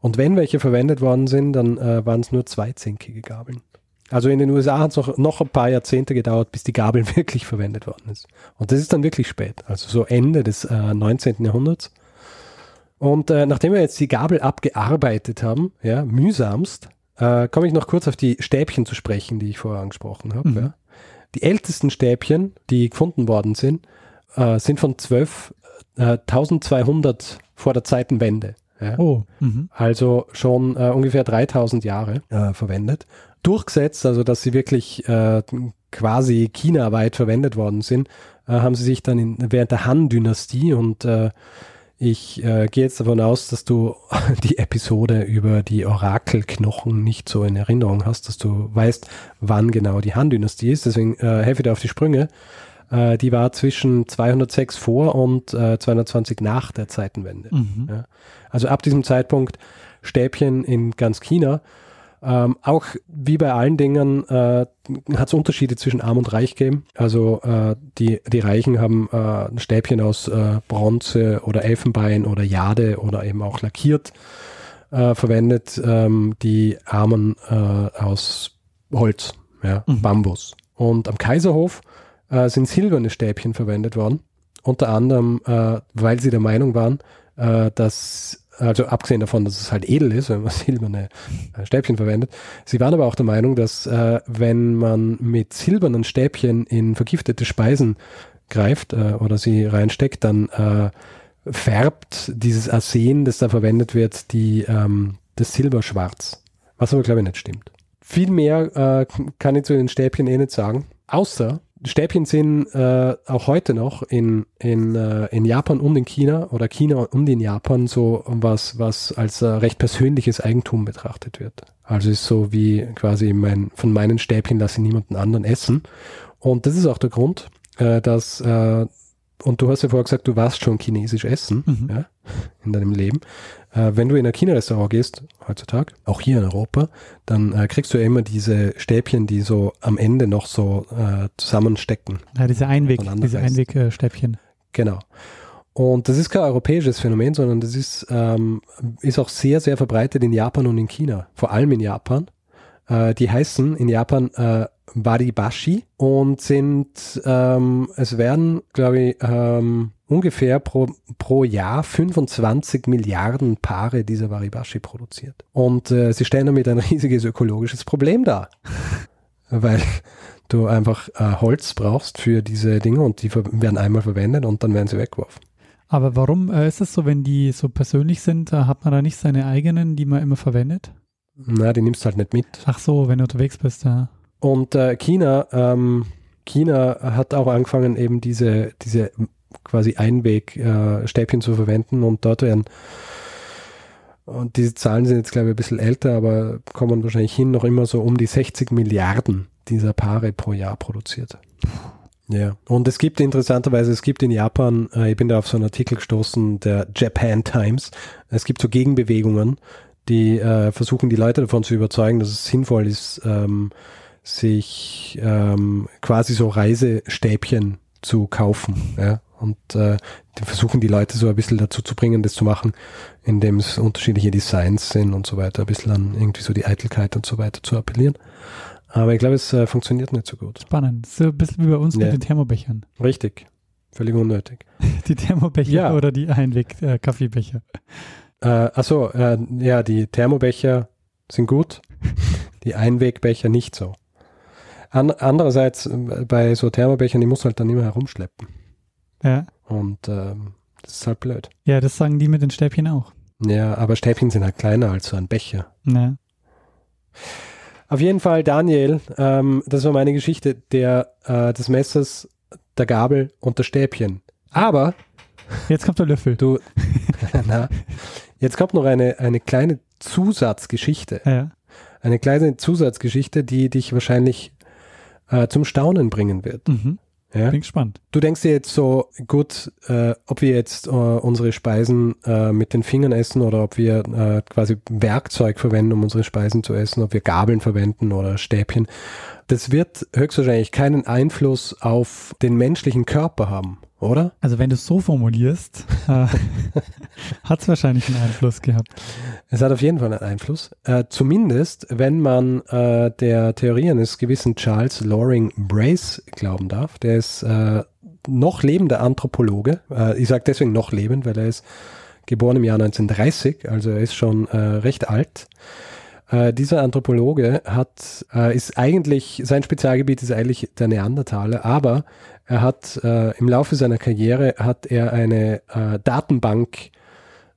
Und wenn welche verwendet worden sind, dann äh, waren es nur zweizinkige Gabeln. Also in den USA hat es noch, noch ein paar Jahrzehnte gedauert, bis die Gabel *laughs* wirklich verwendet worden ist. Und das ist dann wirklich spät. Also so Ende des äh, 19. Jahrhunderts Und äh, nachdem wir jetzt die Gabel abgearbeitet haben, ja, mühsamst, äh, komme ich noch kurz auf die Stäbchen zu sprechen, die ich vorher angesprochen habe. Mhm. Ja. Die ältesten Stäbchen, die gefunden worden sind, äh, sind von 12, äh, 1200 vor der Zeitenwende. Ja. Oh. Mhm. Also schon äh, ungefähr 3000 Jahre äh, verwendet. Durchgesetzt, also dass sie wirklich äh, quasi China-weit verwendet worden sind, haben sie sich dann in, während der Han-Dynastie und ich äh, gehe jetzt davon aus, dass du *laughs* die Episode über die Orakelknochen nicht so in Erinnerung hast, dass du weißt, wann genau die Han-Dynastie ist. Deswegen äh, helfe dir auf die Sprünge. Äh, die war zwischen 206 vor und äh, 220 nach der Zeitenwende. Mhm. Ja. Also ab diesem Zeitpunkt Stäbchen in ganz China. Ähm, auch wie bei allen Dingen äh, hat es Unterschiede zwischen Arm und Reich gegeben. Also äh, die, die Reichen haben äh, ein Stäbchen aus äh, Bronze oder Elfenbein oder Jade oder eben auch lackiert äh, verwendet. Ähm, die Armen äh, aus Holz, ja, mhm. Bambus. Und am Kaiserhof sind silberne Stäbchen verwendet worden. Unter anderem, weil sie der Meinung waren, dass also abgesehen davon, dass es halt edel ist, wenn man *laughs* silberne äh, Stäbchen verwendet. Sie waren aber auch der Meinung, dass äh, wenn man mit silbernen Stäbchen in vergiftete Speisen greift äh, oder sie reinsteckt, dann äh, färbt dieses Arsen, das da verwendet wird, die, ähm, das Silber schwarz. Was aber, glaube ich, nicht stimmt. Viel mehr äh, kann ich zu den Stäbchen eh nicht sagen, außer Stäbchen sind äh, auch heute noch in, in, äh, in Japan und in China oder China und in Japan so was, was als äh, recht persönliches Eigentum betrachtet wird. Also ist so wie quasi mein, von meinen Stäbchen lasse ich niemanden anderen essen. Und das ist auch der Grund, äh, dass äh, und du hast ja vorher gesagt, du warst schon chinesisch essen mhm. ja, in deinem Leben. Äh, wenn du in ein China-Restaurant gehst, heutzutage, auch hier in Europa, dann äh, kriegst du ja immer diese Stäbchen, die so am Ende noch so äh, zusammenstecken. Ja, diese Einweg, diese Einwegstäbchen. Genau. Und das ist kein europäisches Phänomen, sondern das ist, ähm, ist auch sehr, sehr verbreitet in Japan und in China. Vor allem in Japan. Äh, die heißen in Japan äh, Waribashi und sind, ähm, es werden, glaube ich, ähm, ungefähr pro, pro Jahr 25 Milliarden Paare dieser Waribashi produziert. Und äh, sie stellen damit ein riesiges ökologisches Problem dar, *laughs* weil du einfach äh, Holz brauchst für diese Dinge und die werden einmal verwendet und dann werden sie weggeworfen. Aber warum äh, ist es so, wenn die so persönlich sind, äh, hat man da nicht seine eigenen, die man immer verwendet? Na, die nimmst du halt nicht mit. Ach so, wenn du unterwegs bist, ja. Und äh, China, ähm, China hat auch angefangen, eben diese, diese quasi Einwegstäbchen äh, zu verwenden und dort werden und diese Zahlen sind jetzt, glaube ich, ein bisschen älter, aber kommen wahrscheinlich hin, noch immer so um die 60 Milliarden dieser Paare pro Jahr produziert. Ja, und es gibt interessanterweise, es gibt in Japan, äh, ich bin da auf so einen Artikel gestoßen, der Japan Times, es gibt so Gegenbewegungen, die äh, versuchen, die Leute davon zu überzeugen, dass es sinnvoll ist, ähm, sich ähm, quasi so Reisestäbchen zu kaufen. Ja? Und äh, die versuchen die Leute so ein bisschen dazu zu bringen, das zu machen, indem es unterschiedliche Designs sind und so weiter, ein bisschen an irgendwie so die Eitelkeit und so weiter zu appellieren. Aber ich glaube, es äh, funktioniert nicht so gut. Spannend. So ein bisschen wie bei uns ja. mit den Thermobechern. Richtig. Völlig unnötig. *laughs* Die Thermobecher ja. oder die Einweg-Kaffeebecher? Äh, achso, äh, ja, die Thermobecher sind gut, *laughs* die Einwegbecher nicht so. An, andererseits, äh, bei so Thermobechern, die muss halt dann immer herumschleppen. Ja. Und ähm, das ist halt blöd. Ja, das sagen die mit den Stäbchen auch. Ja, aber Stäbchen sind halt kleiner als so ein Becher. Ja. Auf jeden Fall, Daniel, ähm, das war meine Geschichte der, äh, des Messers, der Gabel und der Stäbchen. Aber. Jetzt kommt der Löffel. Du. *laughs* na, jetzt kommt noch eine, eine kleine Zusatzgeschichte. Ja. Eine kleine Zusatzgeschichte, die dich wahrscheinlich äh, zum Staunen bringen wird. Mhm. Ja? Bin gespannt. Du denkst dir jetzt so, gut, äh, ob wir jetzt äh, unsere Speisen äh, mit den Fingern essen oder ob wir äh, quasi Werkzeug verwenden, um unsere Speisen zu essen, ob wir Gabeln verwenden oder Stäbchen. Das wird höchstwahrscheinlich keinen Einfluss auf den menschlichen Körper haben oder? Also wenn du es so formulierst, äh, *laughs* hat es wahrscheinlich einen Einfluss gehabt. Es hat auf jeden Fall einen Einfluss. Äh, zumindest, wenn man äh, der Theorie eines gewissen Charles Loring Brace glauben darf. Der ist äh, noch lebender Anthropologe. Äh, ich sage deswegen noch lebend, weil er ist geboren im Jahr 1930, also er ist schon äh, recht alt. Äh, dieser Anthropologe hat, äh, ist eigentlich, sein Spezialgebiet ist eigentlich der Neandertaler, aber er hat äh, im Laufe seiner Karriere hat er eine äh, Datenbank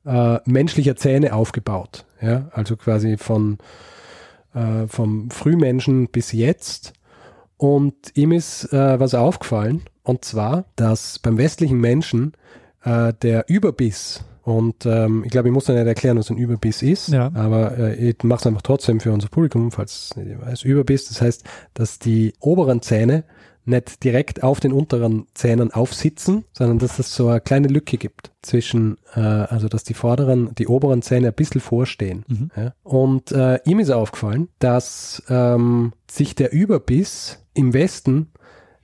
äh, menschlicher Zähne aufgebaut. Ja? Also quasi von äh, vom Frühmenschen bis jetzt. Und ihm ist was aufgefallen, und zwar, dass beim westlichen Menschen der Überbiss und ähm, ich glaube, ich muss dann nicht erklären, was ein Überbiss ist, ja. aber äh, ich mache es einfach trotzdem für unser Publikum, falls es nicht weiß. Überbiss, das heißt, dass die oberen Zähne nicht direkt auf den unteren Zähnen aufsitzen, sondern dass es so eine kleine Lücke gibt zwischen, äh, also dass die vorderen, die oberen Zähne ein bisschen vorstehen. Mhm. Ja. Und äh, ihm ist aufgefallen, dass ähm, sich der Überbiss im Westen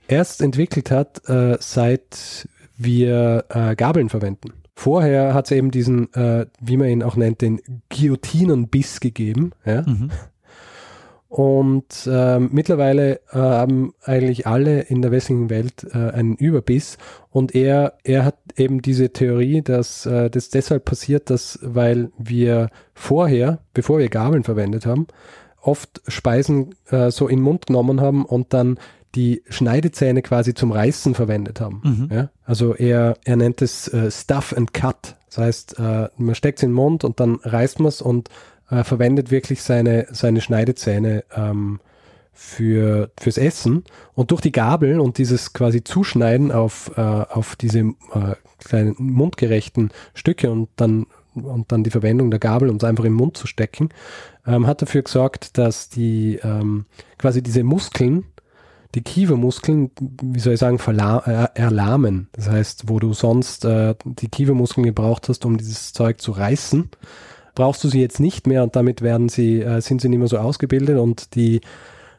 erst entwickelt hat, äh, seit wir äh, Gabeln verwenden. Vorher hat es eben diesen, äh, wie man ihn auch nennt, den Guillotinenbiss gegeben. Ja? Mhm. Und äh, mittlerweile äh, haben eigentlich alle in der westlichen Welt äh, einen Überbiss. Und er, er hat eben diese Theorie, dass äh, das deshalb passiert, dass weil wir vorher, bevor wir Gabeln verwendet haben, oft Speisen äh, so in den Mund genommen haben und dann die Schneidezähne quasi zum Reißen verwendet haben. Mhm. Ja? Also er, er nennt es äh, Stuff and Cut. Das heißt, äh, man steckt es in den Mund und dann reißt man es und äh, verwendet wirklich seine, seine Schneidezähne ähm, für, fürs Essen. Und durch die Gabel und dieses quasi Zuschneiden auf, äh, auf diese äh, kleinen mundgerechten Stücke und dann, und dann die Verwendung der Gabel, um es einfach im Mund zu stecken, ähm, hat dafür gesorgt, dass die ähm, quasi diese Muskeln, die Kiefermuskeln, wie soll ich sagen, äh, erlahmen. Das heißt, wo du sonst äh, die Kiefermuskeln gebraucht hast, um dieses Zeug zu reißen, brauchst du sie jetzt nicht mehr und damit werden sie, äh, sind sie nicht mehr so ausgebildet und die,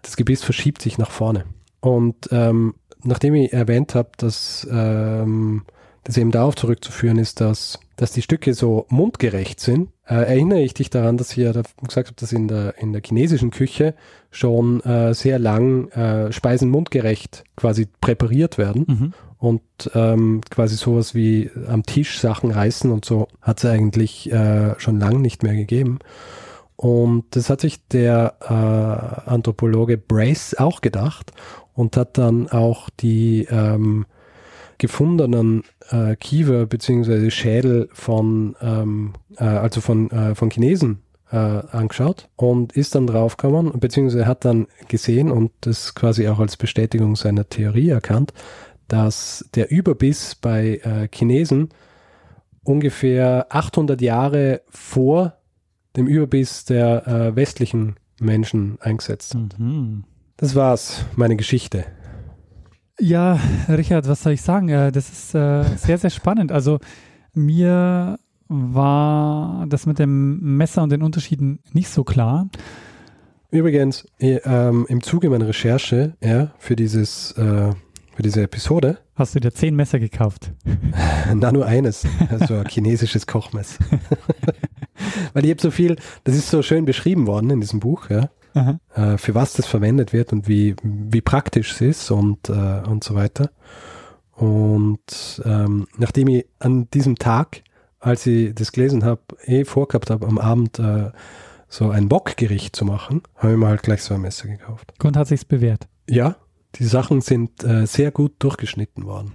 das Gebiss verschiebt sich nach vorne. Und ähm, nachdem ich erwähnt habe, dass ähm, das eben darauf zurückzuführen ist, dass, dass die Stücke so mundgerecht sind, äh, erinnere ich dich daran, dass ich ja gesagt habe, dass in der, in der chinesischen Küche schon äh, sehr lang äh, Speisen mundgerecht quasi präpariert werden. Mhm. Und ähm, quasi sowas wie am Tisch Sachen reißen und so hat es eigentlich äh, schon lang nicht mehr gegeben. Und das hat sich der äh, Anthropologe Brace auch gedacht und hat dann auch die ähm, gefundenen äh, Kiefer bzw. Schädel von, ähm, äh, also von, äh, von Chinesen äh, angeschaut und ist dann draufgekommen, beziehungsweise hat dann gesehen und das quasi auch als Bestätigung seiner Theorie erkannt, dass der Überbiss bei äh, Chinesen ungefähr 800 Jahre vor dem Überbiss der äh, westlichen Menschen eingesetzt hat. Mhm. Das war's, meine Geschichte. Ja, Richard, was soll ich sagen? Äh, das ist äh, sehr, sehr spannend. Also mir war das mit dem Messer und den Unterschieden nicht so klar. Übrigens, ähm, im Zuge meiner Recherche ja, für, dieses, äh, für diese Episode. Hast du dir zehn Messer gekauft? *laughs* Na, nur eines. Also ein chinesisches Kochmesser. *laughs* *laughs* Weil ich habe so viel, das ist so schön beschrieben worden in diesem Buch, ja äh, für was das verwendet wird und wie, wie praktisch es ist und, äh, und so weiter. Und ähm, nachdem ich an diesem Tag, als ich das gelesen habe, eh vorgehabt habe, am Abend äh, so ein Bockgericht zu machen, habe ich mir halt gleich so ein Messer gekauft. Und hat sich's bewährt? Ja, die Sachen sind äh, sehr gut durchgeschnitten worden.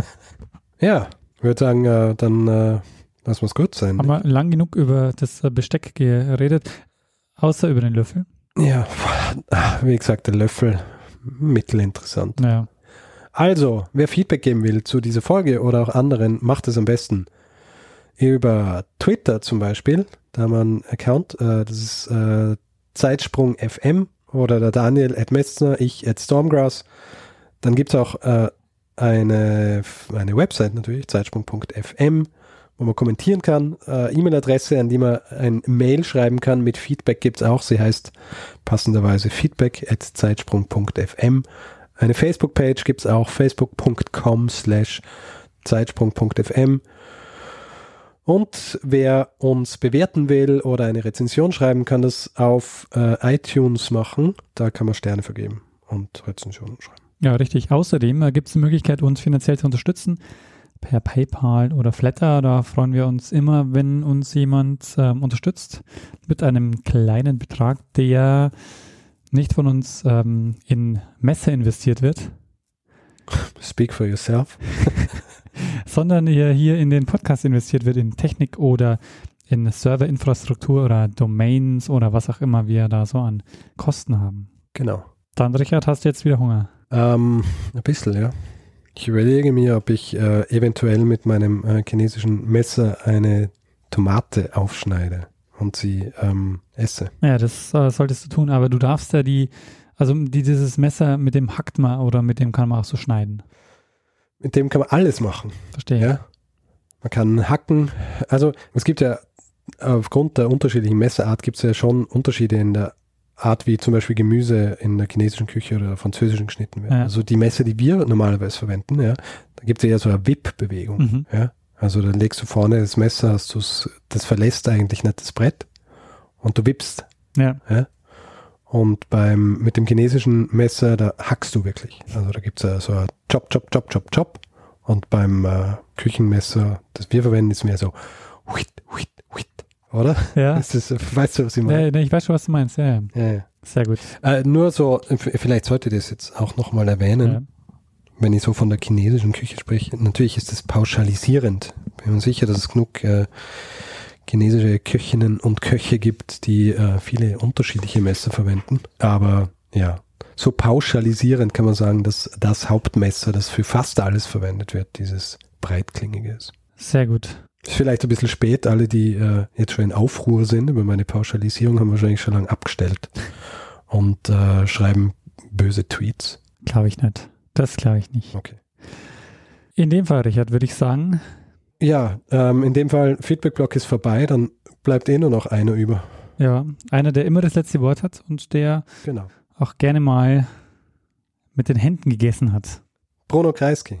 *laughs* ja, ich würde sagen, äh, dann äh, lass uns gut sein. Haben wir lang genug über das Besteck geredet. Außer über den Löffel? Ja, *laughs* wie gesagt, der Löffel, mittelinteressant. Ja. Also, wer Feedback geben will zu dieser Folge oder auch anderen, macht es am besten über Twitter zum Beispiel. Da haben wir einen Account, äh, das ist äh, Zeitsprung FM oder der Daniel at Metzner, ich at Stormgrass. Dann gibt es auch äh, eine, eine Website natürlich, zeitsprung.fm wo man kommentieren kann. Äh, E-Mail-Adresse, an die man ein Mail schreiben kann mit Feedback gibt es auch. Sie heißt passenderweise feedback at zeitsprung.fm. Eine Facebook-Page gibt es auch, facebook.com slash zeitsprung.fm. Und wer uns bewerten will oder eine Rezension schreiben, kann das auf äh, iTunes machen. Da kann man Sterne vergeben und Rezensionen schreiben. Ja, richtig. Außerdem äh, gibt es die Möglichkeit, uns finanziell zu unterstützen. Per PayPal oder Flatter. Da freuen wir uns immer, wenn uns jemand ähm, unterstützt mit einem kleinen Betrag, der nicht von uns ähm, in Messe investiert wird. *laughs* Speak for yourself. *laughs* sondern hier, hier in den Podcast investiert wird, in Technik oder in Serverinfrastruktur oder Domains oder was auch immer wir da so an Kosten haben. Genau. Dann, Richard, hast du jetzt wieder Hunger? Ähm, ein bisschen, ja. Ich überlege mir, ob ich äh, eventuell mit meinem äh, chinesischen Messer eine Tomate aufschneide und sie ähm, esse. Ja, das äh, solltest du tun, aber du darfst ja die, also die, dieses Messer mit dem hackt man oder mit dem kann man auch so schneiden. Mit dem kann man alles machen. Verstehe. Ja? Man kann hacken. Also es gibt ja aufgrund der unterschiedlichen Messerart gibt es ja schon Unterschiede in der Art, wie zum Beispiel Gemüse in der chinesischen Küche oder französischen geschnitten wird. Ja. Also die Messer, die wir normalerweise verwenden, ja, da gibt es ja so eine Wip-Bewegung. Mhm. Ja. Also dann legst du vorne das Messer, hast du's, das verlässt eigentlich nicht das Brett und du wippst. Ja. ja. Und beim, mit dem chinesischen Messer, da hackst du wirklich. Also da gibt es ja so ein Chop, Chop, Chop, Chop, Chop. Und beim äh, Küchenmesser, das wir verwenden, ist mehr so huit, huit, huit, oder? Ja. Ist das, weißt du, was ich meine? Ja, ich weiß schon, was du meinst. Ja, ja. ja. Sehr gut. Äh, nur so, vielleicht sollte ich das jetzt auch nochmal erwähnen, ja. wenn ich so von der chinesischen Küche spreche. Natürlich ist das pauschalisierend. Bin mir sicher, dass es genug äh, chinesische Köchinnen und Köche gibt, die äh, viele unterschiedliche Messer verwenden. Aber ja, so pauschalisierend kann man sagen, dass das Hauptmesser, das für fast alles verwendet wird, dieses breitklingige ist. Sehr gut. Ist vielleicht ein bisschen spät. Alle, die äh, jetzt schon in Aufruhr sind über meine Pauschalisierung, haben wahrscheinlich schon lange abgestellt und äh, schreiben böse Tweets. Glaube ich nicht. Das glaube ich nicht. Okay. In dem Fall, Richard, würde ich sagen. Ja, ähm, in dem Fall, Feedback-Block ist vorbei, dann bleibt eh nur noch einer über. Ja, einer, der immer das letzte Wort hat und der genau auch gerne mal mit den Händen gegessen hat. Bruno Kreisky.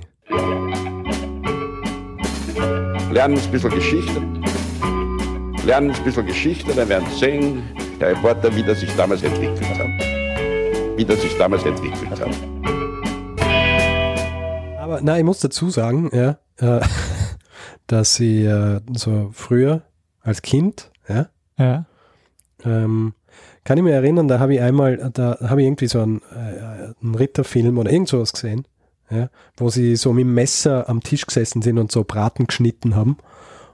Lernen ein bisschen Geschichte. Lernen ein bisschen Geschichte, dann werden Sie sehen, der Reporter, wie das sich damals entwickelt hat. Wie das sich damals entwickelt hat. Aber na, ich muss dazu sagen, ja, äh, *laughs* dass sie äh, so früher als Kind, ja, ja. Ähm, kann ich mich erinnern, da habe ich einmal, da habe ich irgendwie so einen, äh, einen Ritterfilm oder irgend sowas gesehen, ja, wo sie so mit dem Messer am Tisch gesessen sind und so Braten geschnitten haben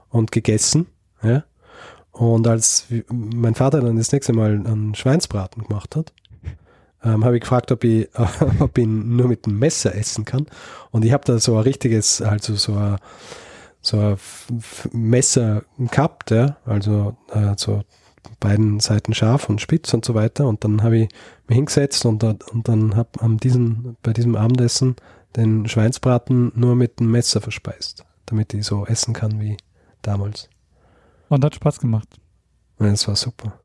und gegessen. Ja. Und als mein Vater dann das nächste Mal einen Schweinsbraten gemacht hat, ähm, habe ich gefragt, ob ich, *laughs* ob ich ihn nur mit dem Messer essen kann. Und ich habe da so ein richtiges, also so ein, so ein Messer gehabt, ja, also äh, so beiden Seiten scharf und spitz und so weiter. Und dann habe ich mich hingesetzt und, und dann habe am bei diesem Abendessen den Schweinsbraten nur mit dem Messer verspeist, damit ich so essen kann wie damals. Und hat Spaß gemacht. Ja, das war super.